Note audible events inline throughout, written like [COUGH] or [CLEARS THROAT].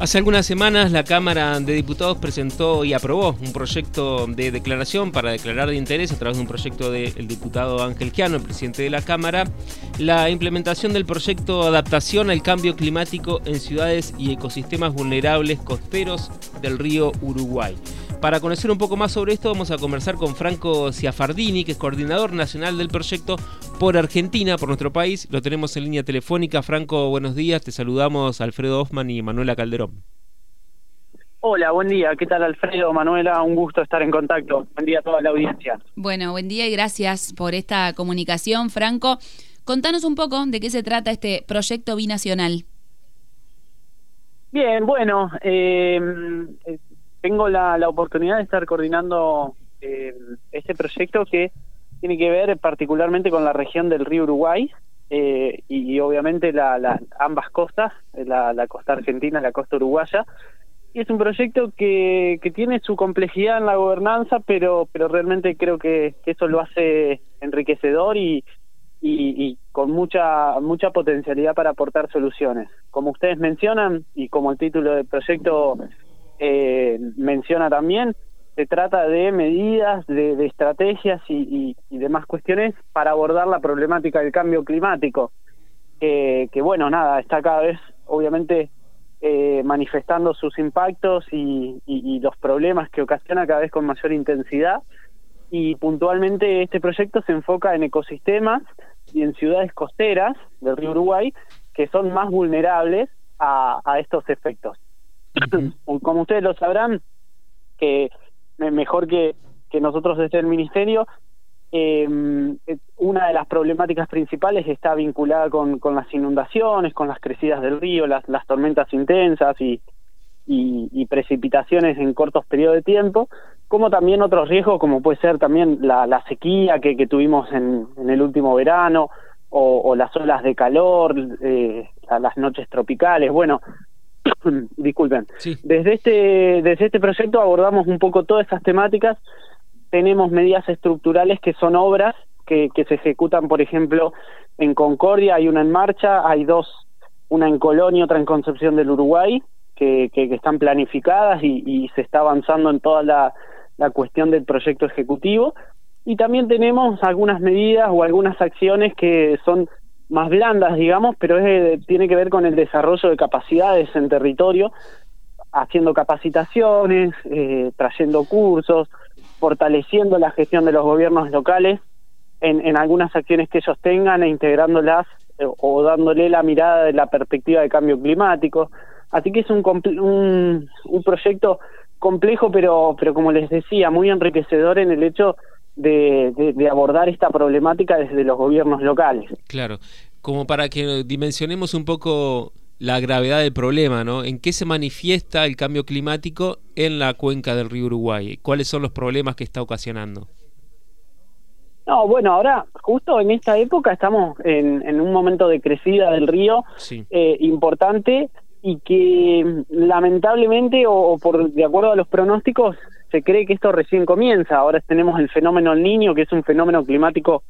Hace algunas semanas la Cámara de Diputados presentó y aprobó un proyecto de declaración para declarar de interés a través de un proyecto del diputado Ángel Quiano, el presidente de la Cámara, la implementación del proyecto Adaptación al Cambio Climático en Ciudades y Ecosistemas Vulnerables Costeros del Río Uruguay. Para conocer un poco más sobre esto vamos a conversar con Franco Ciafardini, que es coordinador nacional del proyecto por Argentina, por nuestro país. Lo tenemos en línea telefónica. Franco, buenos días. Te saludamos Alfredo Hoffman y Manuela Calderón. Hola, buen día. ¿Qué tal Alfredo, Manuela? Un gusto estar en contacto. Buen día a toda la audiencia. Bueno, buen día y gracias por esta comunicación, Franco. Contanos un poco de qué se trata este proyecto binacional. Bien, bueno, eh, tengo la, oportunidad de estar coordinando eh, este proyecto que tiene que ver particularmente con la región del río Uruguay eh, y, obviamente la, ambas costas, la, costa argentina y la costa uruguaya. Y es un proyecto que, que tiene su complejidad en la gobernanza, pero, pero realmente creo que, eso lo hace enriquecedor y, y, con mucha mucha potencialidad para aportar soluciones. Como ustedes mencionan y como el título del proyecto eh, menciona también, se trata de medidas, de, estrategias y, demás cuestiones para abordar la problemática del cambio climático, que bueno, nada, está cada vez obviamente eh, manifestando sus impactos y, los problemas que ocasiona cada vez con mayor intensidad. Y puntualmente este proyecto se enfoca en ecosistemas y en ciudades costeras del río Uruguay que son más vulnerables a estos efectos. Como ustedes lo sabrán, que mejor que, que nosotros desde el Ministerio, eh, una de las problemáticas principales está vinculada con, con las inundaciones, con las crecidas del río, las, las tormentas intensas y, y, precipitaciones en cortos periodos de tiempo, como también otros riesgos, como puede ser también la, la sequía que, que tuvimos en, en, el último verano, o, o las olas de calor, eh, las noches tropicales. Bueno, [COUGHS] disculpen. Desde este desde este proyecto abordamos un poco todas esas temáticas. Tenemos medidas estructurales que son obras que, que se ejecutan, por ejemplo, en Concordia hay una en marcha, hay dos, una en Colonia, otra en Concepción del Uruguay, que, que, están planificadas y, y, se está avanzando en toda la, la cuestión del proyecto ejecutivo. Y también tenemos algunas medidas o algunas acciones que son más blandas, digamos, pero es, tiene que ver con el desarrollo de capacidades en territorio, haciendo capacitaciones, eh, trayendo cursos, fortaleciendo la gestión de los gobiernos locales en, en algunas acciones que ellos tengan e integrándolas eh, o dándole la mirada de la perspectiva de cambio climático. Así que es un, un, un proyecto complejo, pero, pero como les decía, muy enriquecedor en el hecho de, abordar esta problemática desde los gobiernos locales. Claro, como para que dimensionemos un poco la gravedad del problema, ¿no? ¿En qué se manifiesta el cambio climático en la cuenca del río Uruguay? ¿Cuáles son los problemas que está ocasionando? No, bueno, ahora justo en esta época estamos en, un momento de crecida del río eh, importante y que lamentablemente o, por de acuerdo a los pronósticos se cree que esto recién comienza. Ahora tenemos el fenómeno El Niño, que es un fenómeno climático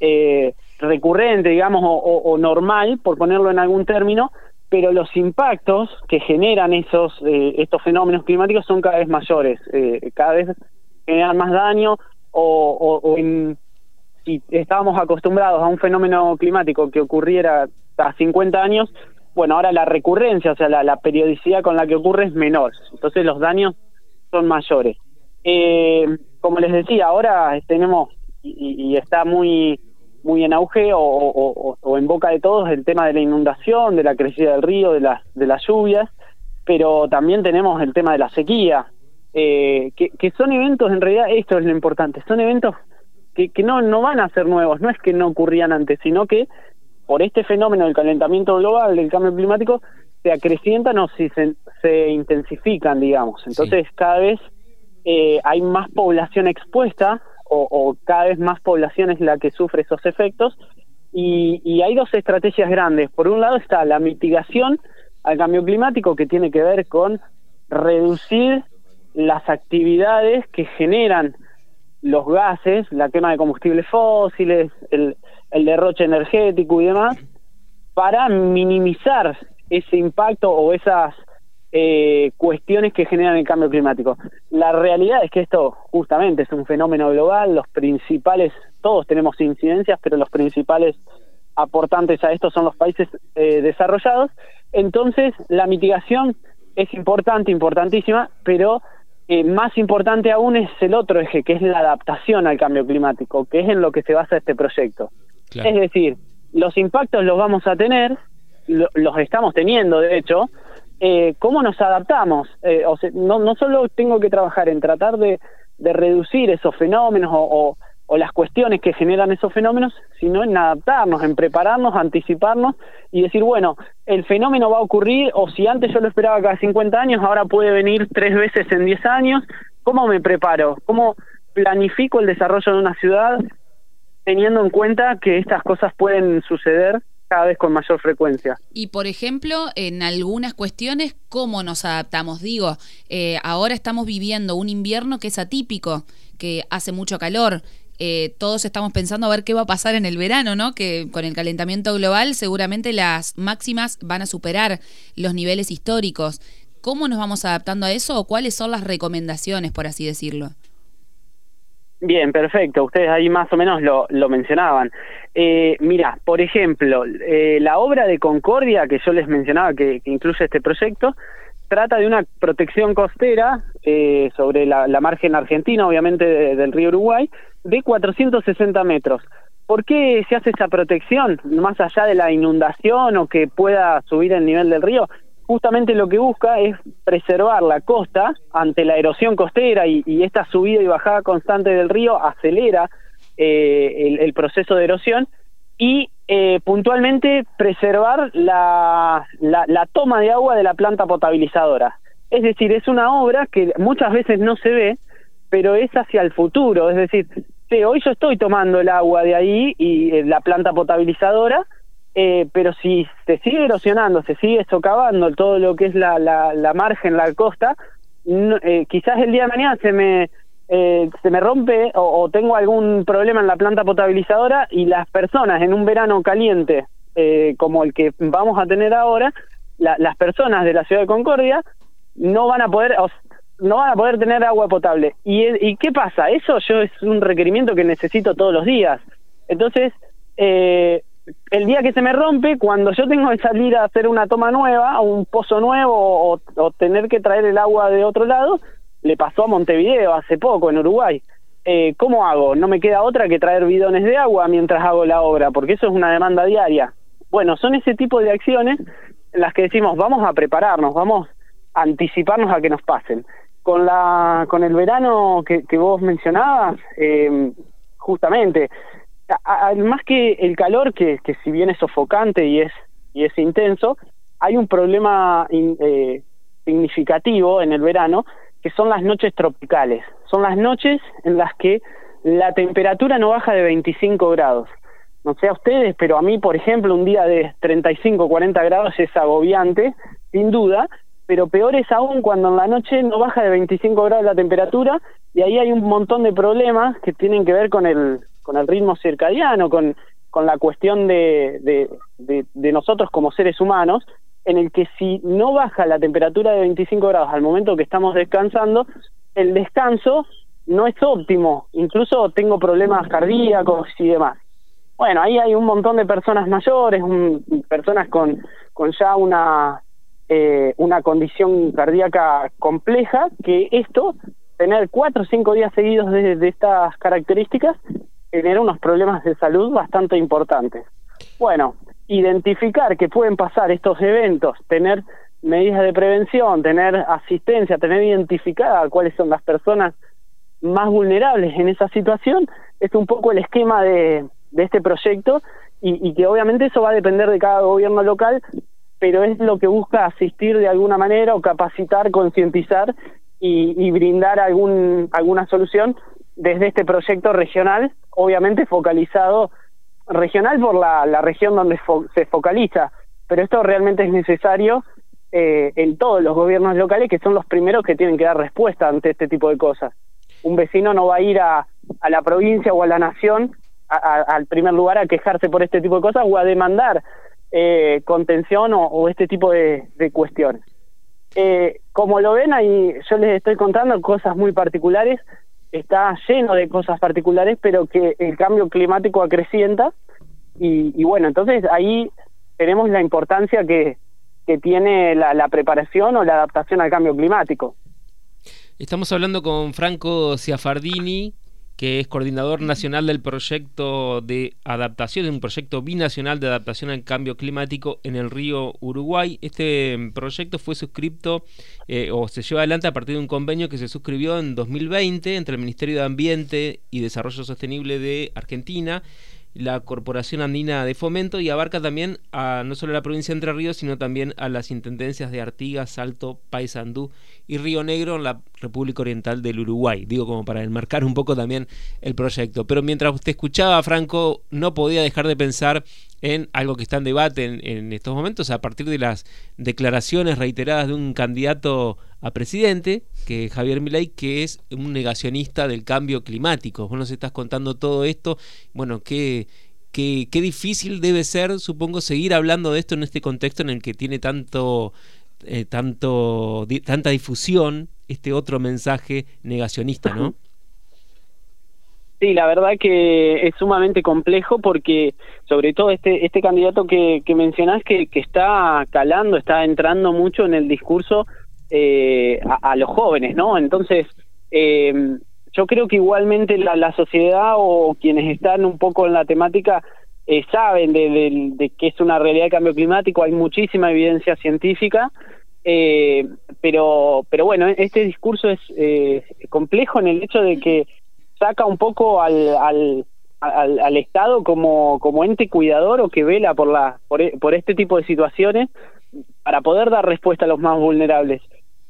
eh, recurrente, digamos, o, normal, por ponerlo en algún término, pero los impactos que generan esos eh, estos fenómenos climáticos son cada vez mayores, eh, cada vez generan más daño o, o, si estábamos acostumbrados a un fenómeno climático que ocurriera a 50 años, bueno, ahora la recurrencia, o sea, la periodicidad con la que ocurre es menor. Entonces los daños son mayores. Eh, como les decía, ahora tenemos y, está muy muy en auge o, en boca de todos el tema de la inundación, de la crecida del río, de las de las lluvias, pero también tenemos el tema de la sequía, eh, que, que, son eventos, en realidad esto es lo importante, son eventos que, que no, no van a ser nuevos, no es que no ocurrían antes, sino que por este fenómeno del calentamiento global, del cambio climático, se acrecientan o si se, se intensifican, digamos. Entonces cada vez eh, hay más población expuesta o, cada vez más población es la que sufre esos efectos y, y hay dos estrategias grandes. Por un lado está la mitigación al cambio climático que tiene que ver con reducir las actividades que generan los gases, la quema de combustibles fósiles, el, el derroche energético y demás, para minimizar ese impacto o esas eh, cuestiones que generan el cambio climático. La realidad es que esto justamente es un fenómeno global, los principales, todos tenemos incidencias, pero los principales aportantes a esto son los países eh, desarrollados. Entonces, la mitigación es importante, importantísima, pero eh, más importante aún es el otro eje, que es la adaptación al cambio climático, que es en lo que se basa este proyecto. Es decir, los impactos los vamos a tener, los estamos teniendo, de hecho, eh, ¿cómo nos adaptamos? Eh, o sea, no, no solo tengo que trabajar en tratar de, reducir esos fenómenos o, las cuestiones que generan esos fenómenos, sino en adaptarnos, en prepararnos, anticiparnos y decir, bueno, el fenómeno va a ocurrir, o si antes yo lo esperaba cada 50 años, ahora puede venir tres veces en 10 años. ¿Cómo me preparo? ¿Cómo planifico el desarrollo de una ciudad teniendo en cuenta que estas cosas pueden suceder cada vez con mayor frecuencia. Y por ejemplo, en algunas cuestiones, ¿cómo nos adaptamos? Digo, eh, ahora estamos viviendo un invierno que es atípico, que hace mucho calor. Eh, todos estamos pensando a ver qué va a pasar en el verano, ¿no? Que con el calentamiento global seguramente las máximas van a superar los niveles históricos. ¿Cómo nos vamos adaptando a eso o cuáles son las recomendaciones, por así decirlo? Bien, perfecto. Ustedes ahí más o menos lo, mencionaban. Eh, mira, por ejemplo, eh, la obra de Concordia que yo les mencionaba que, incluye este proyecto, trata de una protección costera eh, sobre la, margen argentina, obviamente del río Uruguay, de 460 metros. ¿Por qué se hace esa protección? Más allá de la inundación o que pueda subir el nivel del río, justamente lo que busca es preservar la costa ante la erosión costera y, esta subida y bajada constante del río acelera eh, el, proceso de erosión y eh, puntualmente preservar la, la, toma de agua de la planta potabilizadora. Es decir, es una obra que muchas veces no se ve, pero es hacia el futuro. Es decir, hoy yo estoy tomando el agua de ahí y eh, la planta potabilizadora, eh, pero si se sigue erosionando, se sigue socavando todo lo que es la, la, margen, la costa, eh, quizás el día de mañana se me, eh, se me rompe o, tengo algún problema en la planta potabilizadora y las personas en un verano caliente como el que vamos a tener ahora, las personas de la ciudad de Concordia no van a poder... no van a poder tener agua potable. ¿Y, ¿Y qué pasa? Eso yo es un requerimiento que necesito todos los días. Entonces, eh, el día que se me rompe, cuando yo tengo que salir a hacer una toma nueva, un pozo nuevo o, tener que traer el agua de otro lado, le pasó a Montevideo hace poco, en Uruguay. Eh, ¿Cómo hago? No me queda otra que traer bidones de agua mientras hago la obra, porque eso es una demanda diaria. Bueno, son ese tipo de acciones en las que decimos, vamos a prepararnos, vamos a anticiparnos a que nos pasen. Con, la, con el verano que, que vos mencionabas, eh, justamente, más que el calor, que, si bien es sofocante y es, y es intenso, hay un problema eh, significativo en el verano, que son las noches tropicales. Son las noches en las que la temperatura no baja de 25 grados. No sé a ustedes, pero a mí, por ejemplo, un día de 35, 40 grados es agobiante, sin duda, pero peor es aún cuando en la noche no baja de 25 grados la temperatura y ahí hay un montón de problemas que tienen que ver con el, con el ritmo circadiano, con, con la cuestión de, nosotros como seres humanos, en el que si no baja la temperatura de 25 grados al momento que estamos descansando, el descanso no es óptimo, incluso tengo problemas cardíacos y demás. Bueno, ahí hay un montón de personas mayores, personas con, con ya una, eh, una condición cardíaca compleja, que esto, tener cuatro o cinco días seguidos de estas características, genera unos problemas de salud bastante importantes. Bueno, identificar que pueden pasar estos eventos, tener medidas de prevención, tener asistencia, tener identificada cuáles son las personas más vulnerables en esa situación, es un poco el esquema de, este proyecto y, y, que obviamente eso va a depender de cada gobierno local, pero es lo que busca asistir de alguna manera o capacitar, concientizar y, y brindar algún, alguna solución desde este proyecto regional, obviamente focalizado regional por la, la región donde se focaliza, pero esto realmente es necesario eh, en todos los gobiernos locales que son los primeros que tienen que dar respuesta ante este tipo de cosas. Un vecino no va a ir a, a la provincia o a la nación al primer lugar a quejarse por este tipo de cosas o a demandar eh, contención o, este tipo de, de cuestiones. Eh, como lo ven, ahí yo les estoy contando cosas muy particulares, está lleno de cosas particulares, pero que el cambio climático acrecienta. Y, bueno, entonces ahí tenemos la importancia que, que tiene la, la preparación o la adaptación al cambio climático. Estamos hablando con Franco Ciafardini, que es coordinador nacional del proyecto de adaptación, de un proyecto binacional de adaptación al cambio climático en el río Uruguay. Este proyecto fue suscrito eh, o se lleva adelante a partir de un convenio que se suscribió en 2020 entre el Ministerio de Ambiente y Desarrollo Sostenible de Argentina la Corporación Andina de Fomento y abarca también a no solo a la provincia de Entre Ríos, sino también a las intendencias de Artigas, Salto, Paysandú y Río Negro en la República Oriental del Uruguay. Digo, como para enmarcar un poco también el proyecto. Pero mientras usted escuchaba, Franco, no podía dejar de pensar en algo que está en debate en, estos momentos a partir de las declaraciones reiteradas de un candidato a presidente, que Javier Milei, que es un negacionista del cambio climático. Vos nos estás contando todo esto. Bueno, qué, qué, qué difícil debe ser, supongo, seguir hablando de esto en este contexto en el que tiene tanto, eh, tanto, tanta difusión este otro mensaje negacionista, ¿no? Sí, la verdad que es sumamente complejo porque sobre todo este este candidato que, que mencionás que, está calando, está entrando mucho en el discurso eh, a, los jóvenes, ¿no? Entonces, eh, yo creo que igualmente la, la, sociedad o quienes están un poco en la temática eh, saben de, de, de, que es una realidad de cambio climático, hay muchísima evidencia científica, eh, pero, pero bueno, este discurso es eh, complejo en el hecho de que saca un poco al, al, al, Estado como, como ente cuidador o que vela por, la, por, e, este tipo de situaciones para poder dar respuesta a los más vulnerables.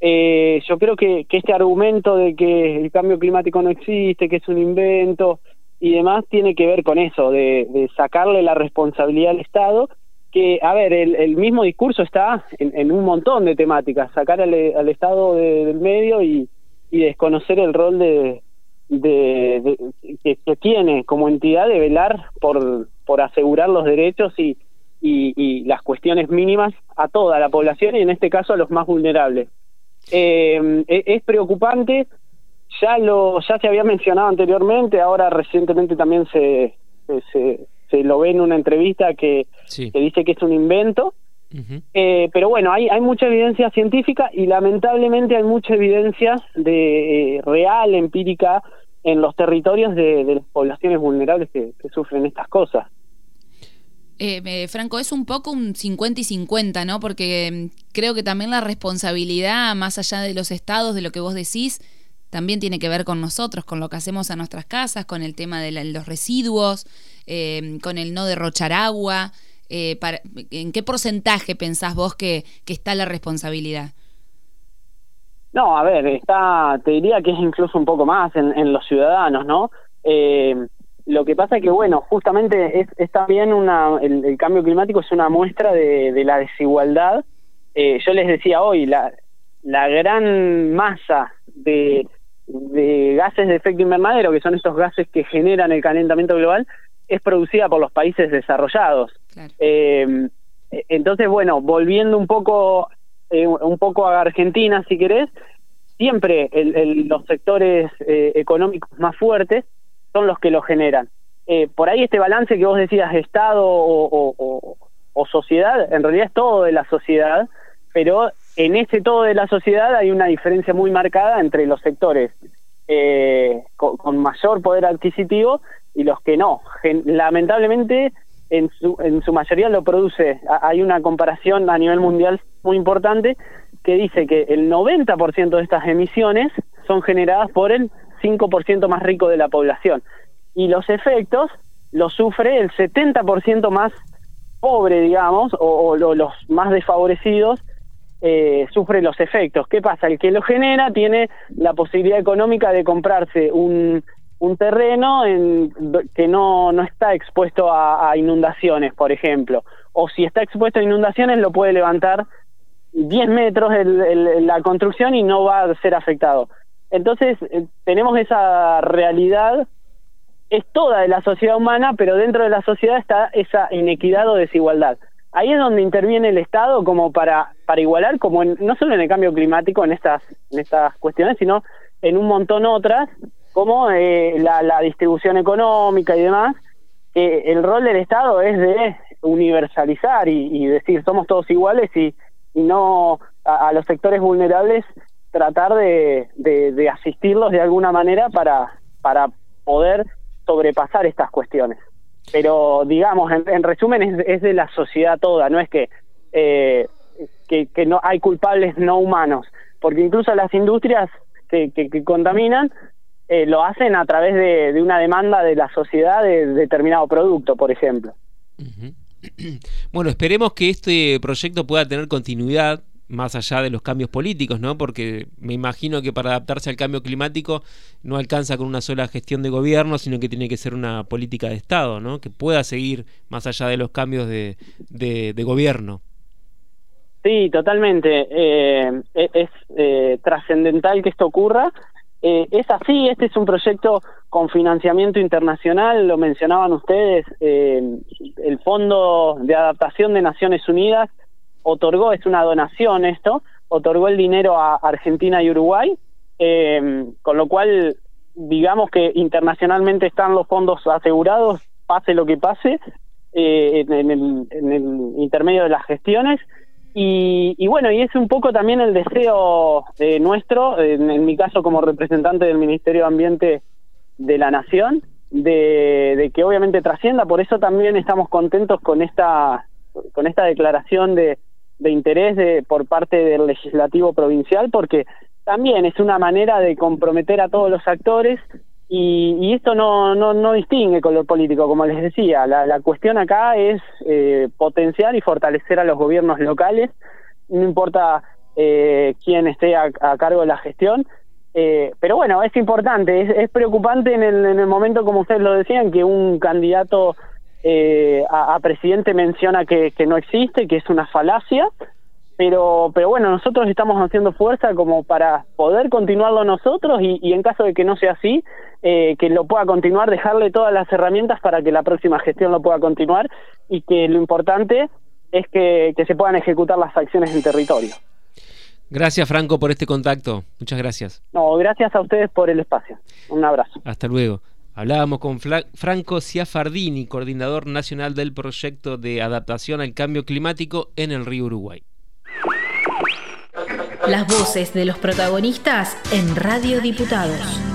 Eh, yo creo que, este argumento de que el cambio climático no existe, que es un invento y demás, tiene que ver con eso, de sacarle la responsabilidad al Estado, que, a ver, el, el mismo discurso está en, en, un montón de temáticas, sacar al, Estado del medio y, y desconocer el rol de, de, que, tiene como entidad de velar por, por asegurar los derechos y, y, las cuestiones mínimas a toda la población y en este caso a los más vulnerables. Eh, es preocupante, ya lo ya se había mencionado anteriormente, ahora recientemente también se, se, se lo ve en una entrevista que, que dice que es un invento. eh, pero bueno, hay, hay mucha evidencia científica y lamentablemente hay mucha evidencia de eh, real, empírica, en los territorios de, las poblaciones vulnerables que, sufren estas cosas. Eh, Franco, es un poco un 50 y 50, ¿no? Porque mm, creo que también la responsabilidad, más allá de los estados, de lo que vos decís, también tiene que ver con nosotros, con lo que hacemos a nuestras casas, con el tema de los residuos, eh, con el no derrochar agua. Eh, ¿En qué porcentaje pensás vos que, que está la responsabilidad? No, a ver, está, te diría que es incluso un poco más en, los ciudadanos, ¿no? Eh, lo que pasa es que, bueno, justamente es, también una, el, cambio climático es una muestra de, la desigualdad. Yo les decía hoy, la, la gran masa de, de gases de efecto invernadero, que son estos gases que generan el calentamiento global, es producida por los países desarrollados. Eh, entonces, bueno, volviendo un poco eh, un poco a Argentina, si querés, siempre el, los sectores eh, económicos más fuertes son los que lo generan. Eh, por ahí este balance que vos decías, Estado o, o, sociedad, en realidad es todo de la sociedad, pero en ese todo de la sociedad hay una diferencia muy marcada entre los sectores con, con, mayor poder adquisitivo y los que no. lamentablemente, en su, en su mayoría lo produce. Hay una comparación a nivel mundial muy importante que dice que el 90% de estas emisiones son generadas por el 5% más rico de la población y los efectos los sufre el 70% más pobre, digamos, o, los más desfavorecidos, eh, sufre los efectos. ¿Qué pasa? El que lo genera tiene la posibilidad económica de comprarse un, un terreno en, que no, no está expuesto a, inundaciones, por ejemplo. O si está expuesto a inundaciones, lo puede levantar 10 metros el, la construcción y no va a ser afectado. Entonces, eh, tenemos esa realidad, es toda de la sociedad humana, pero dentro de la sociedad está esa inequidad o desigualdad. Ahí es donde interviene el Estado como para, para igualar, como no solo en el cambio climático, en estas, en estas cuestiones, sino en un montón otras, como eh, la, distribución económica y demás. el rol del Estado es de universalizar y, decir somos todos iguales y, no a, los sectores vulnerables tratar de, de, asistirlos de alguna manera para, para poder sobrepasar estas cuestiones. Pero digamos, en, resumen, es, de la sociedad toda, no es que, eh, que, no hay culpables no humanos, porque incluso las industrias que, contaminan eh, lo hacen a través de, una demanda de la sociedad de determinado producto, por ejemplo. [CLEARS THROAT] Bueno, esperemos que este proyecto pueda tener continuidad más allá de los cambios políticos, ¿no? Porque me imagino que para adaptarse al cambio climático no alcanza con una sola gestión de gobierno, sino que tiene que ser una política de Estado, ¿no? Que pueda seguir más allá de los cambios de, de, gobierno. Sí, totalmente. Eh, e-, es eh, trascendental que esto ocurra. Eh, es así, este es un proyecto con financiamiento internacional, lo mencionaban ustedes, el Fondo de Adaptación de Naciones Unidas otorgó, es una donación esto, otorgó el dinero a Argentina y Uruguay, eh, con lo cual digamos que internacionalmente están los fondos asegurados, pase lo que pase, eh, en, el, intermedio de las gestiones. Y, bueno, y es un poco también el deseo eh, nuestro, en, mi caso como representante del Ministerio de Ambiente de la Nación, de, de, que obviamente trascienda, por eso también estamos contentos con esta, con esta declaración de, de interés de, por parte del legislativo provincial porque también es una manera de comprometer a todos los actores y, esto no, no, no distingue color político, como les decía. La, la cuestión acá es eh, potenciar y fortalecer a los gobiernos locales, no importa eh, quién esté a, cargo de la gestión. Eh, pero bueno, es importante, es, es preocupante en el, en el momento, como ustedes lo decían, que un candidato eh, a, presidente menciona que, no existe, que es una falacia, pero, pero bueno, nosotros estamos haciendo fuerza como para poder continuarlo nosotros y, en caso de que no sea así, eh, que lo pueda continuar, dejarle todas las herramientas para que la próxima gestión lo pueda continuar y que lo importante es que, que se puedan ejecutar las acciones en territorio. Gracias Franco por este contacto, muchas gracias. No, gracias a ustedes por el espacio. Un abrazo. Hasta luego. Hablábamos con Franco Ciafardini, coordinador nacional del proyecto de adaptación al cambio climático en el río Uruguay. Las voces de los protagonistas en Radio Diputados.